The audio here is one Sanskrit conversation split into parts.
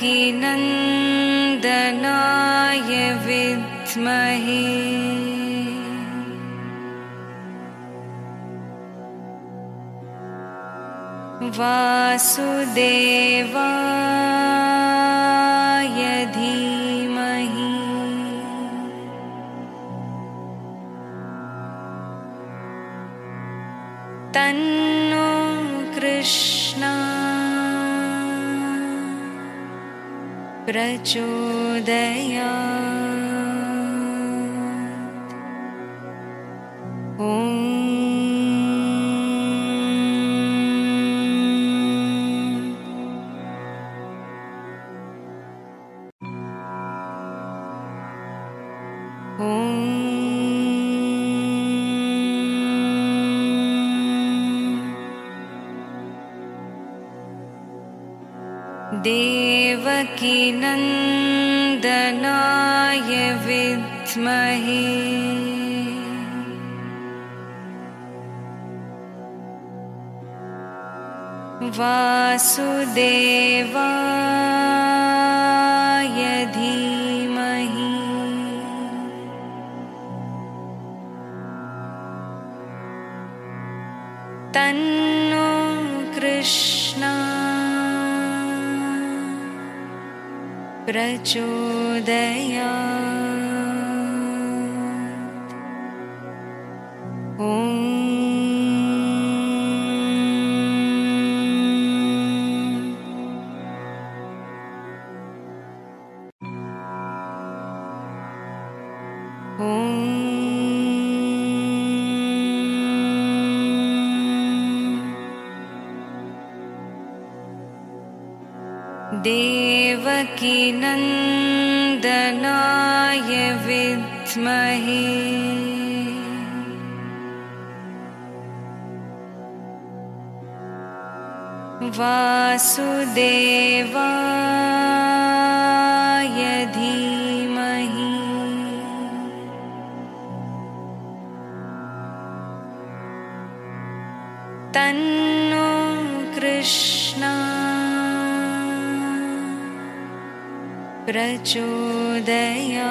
देवकीनन्दनाय विद्महे। वासुदेवाय प्रचोदया देवकीनन्दनाय विद्महे। वासुदेवाय धीमहि। तन्नो प्रचोदया वासुदेवाय धीमहि। तन्नो कृष्णा प्रचोदया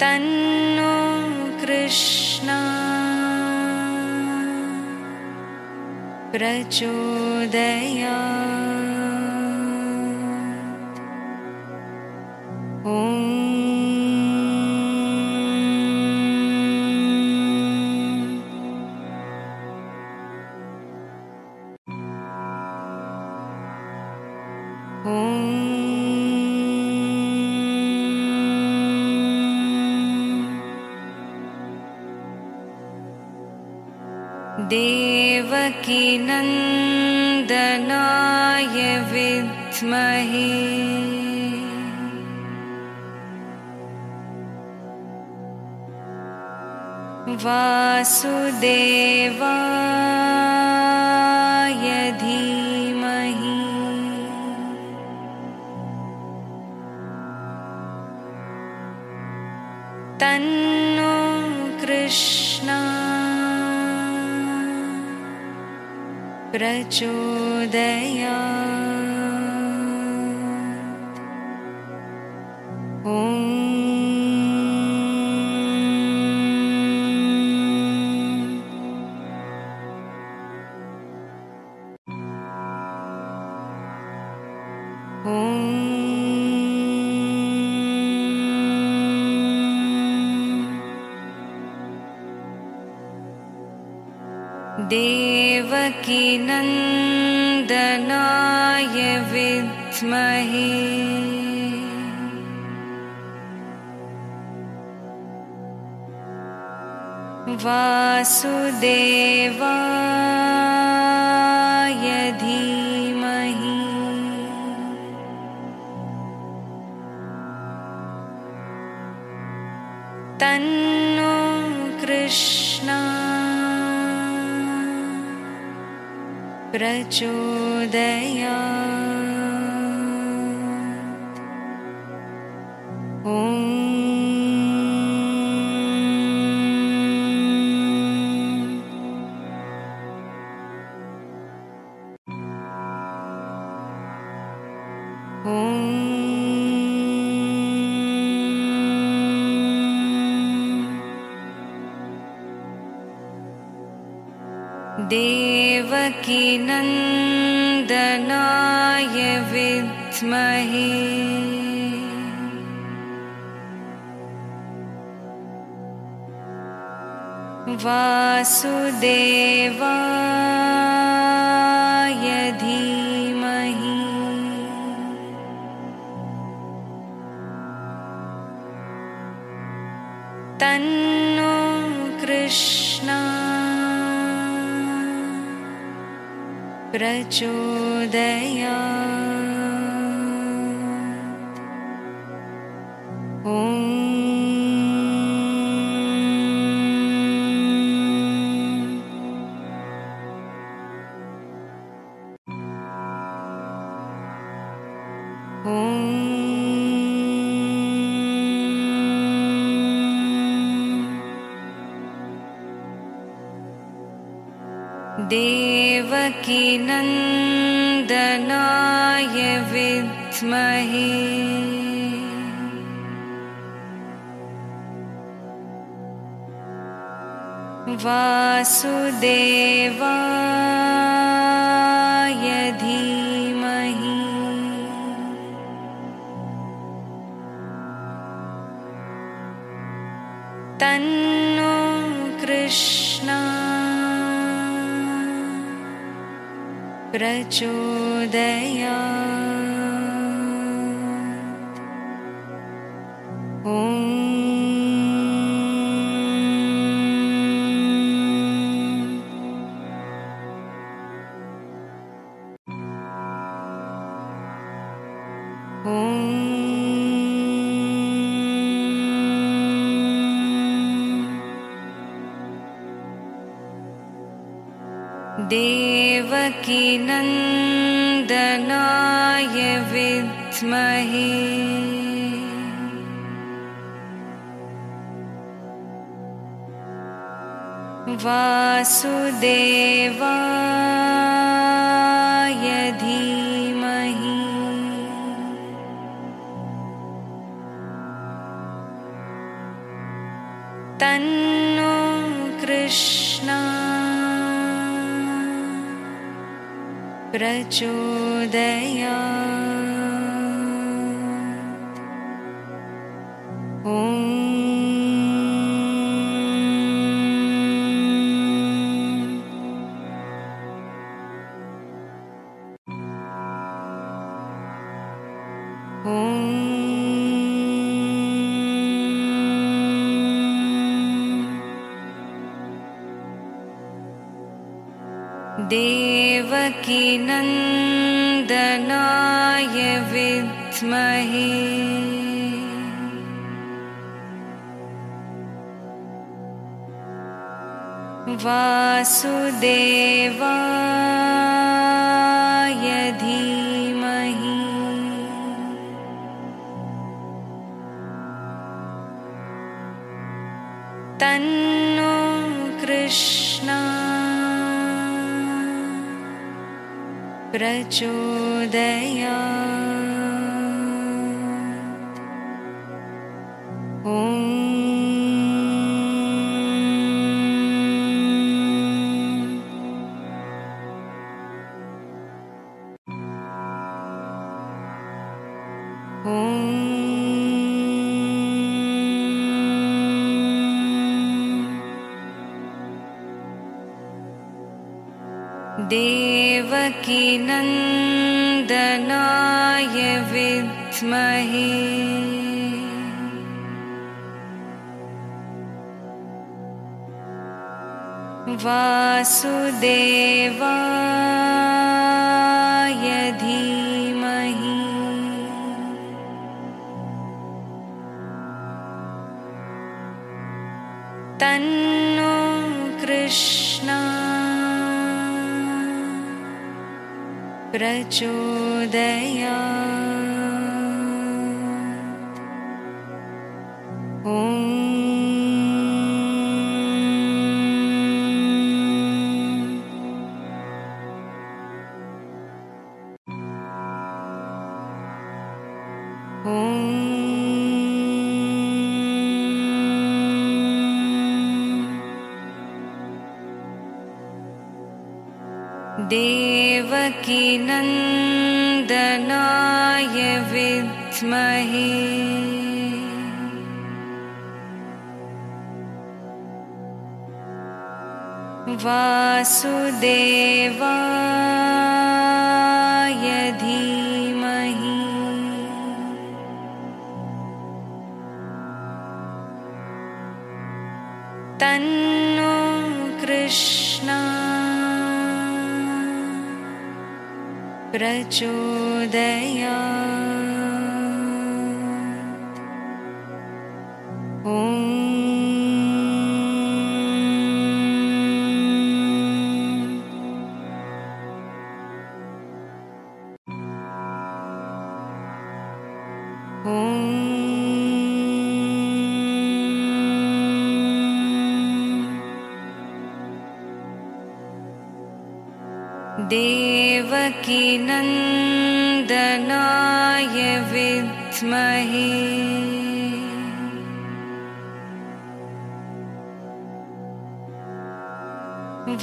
तन्नो कृष्णा। प्रचोदया देवकीनन्दनाय विद्महे वासुदेवाय प्रचोदया देवकीनन्दनाय विद्महे। वासुदेवाय धीमहि। तन्नो कृष्णा प्रचोदया देवकीनन्दनाय विद्महे। वासुदेवाय धीमहि। तन्नो प्रचोदया देवकीनन्दनाय विद्महे। वासुदेवाय धीमहि प्रचोदया ॐ ॐ देवकीनन्दनाय विद्महे। वासुदेवाय प्रचोदया विद्महे वासुदेवाय धीमहि तन्नो कृष्णा प्रचोदया देवकीनन्दनाय विद्महे। वासुदेवाय धीमहि। तन्नो कृष्णा प्रचोदया देवकीनन्दनाय विद्महे। वासुदेवाय धीमहि। तन्नो प्रचोदया देवकीनन्दनाय विद्महे।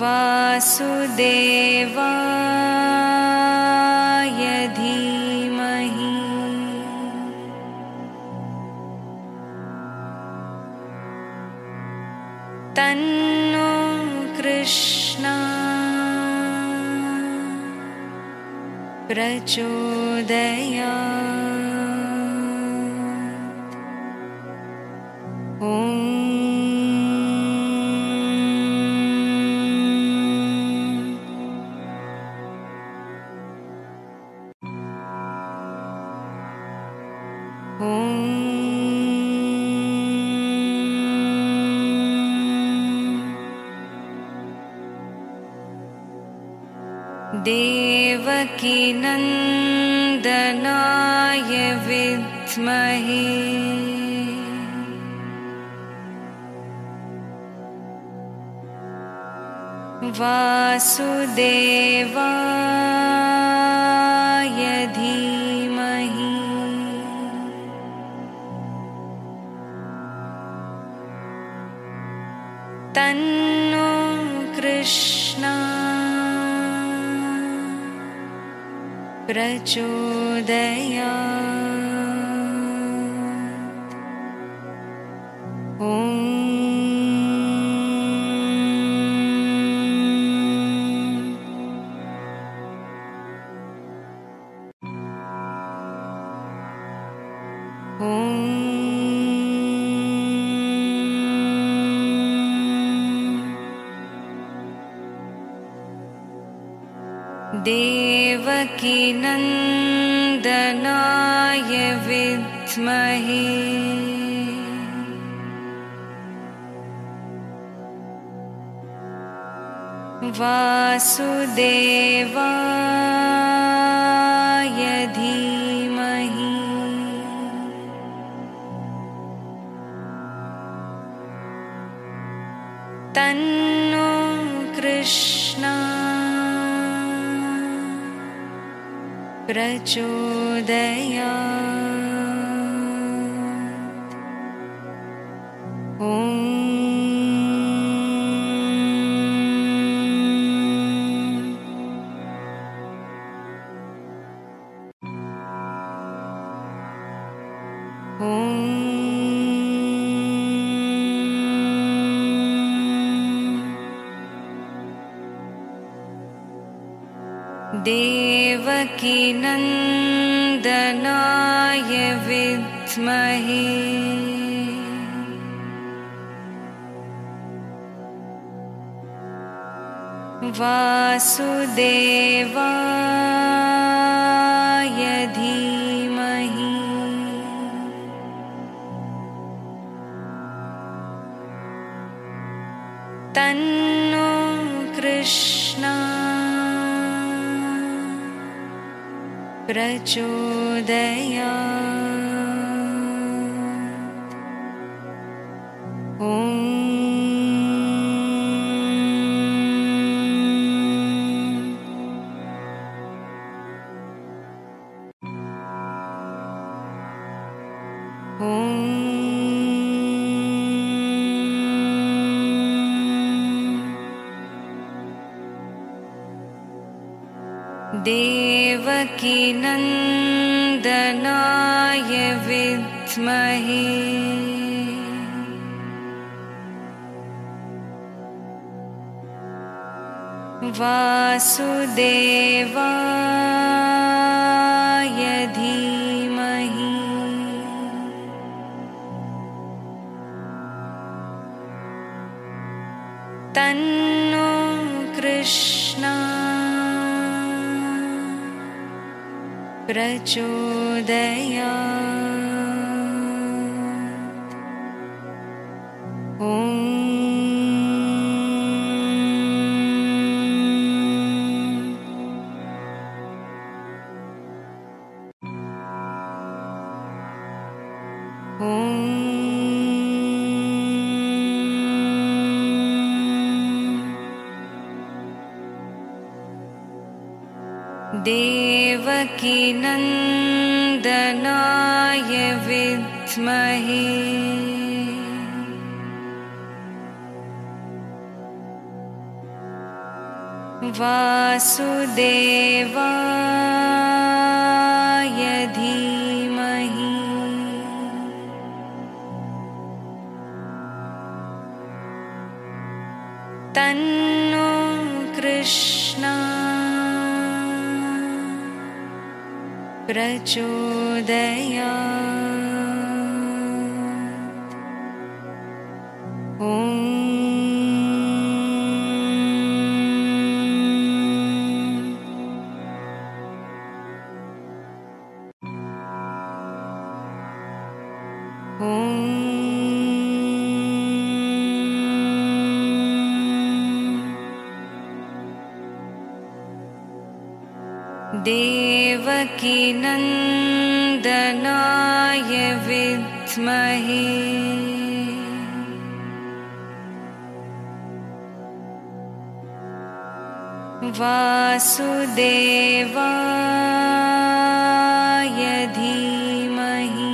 वासुदेवाय प्रचोदया देवकीनन्दनाय विद्महे। वासुदेवाय धीमहि। तन्नो प्रचोदया देवकीनन्दनाय विद्महे। वासुदेवाय धीमहि प्रचोदया ॐ ॐ देवकीनन्दनाय विद्महे। वासुदेवाय धीमहि। तन्नो कृष्णा प्रचोदया विद्महे। वासुदेवाय धीमहि। तन्नो कृष्णा। प्रचोदया देवकीनन्दनाय विद्महे वासुदेवाय धीमहि। तन्नो कृष्णा प्रचोदया देवकीनन्दनाय विद्महे। वासुदेवाय धीमहि।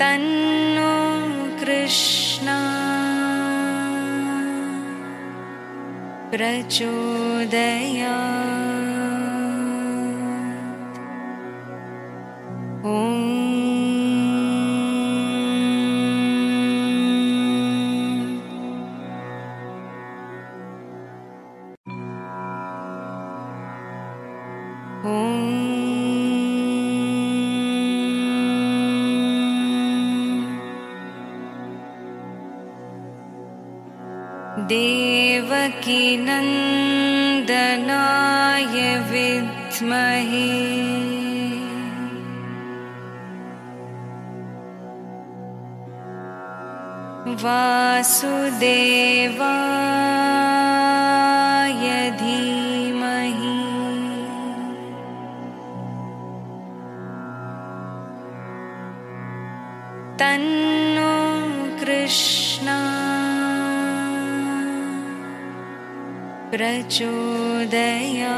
तन्नो प्रचोदया देवकीनन्दनाय विद्महे। वासुदेवाय प्रचोदया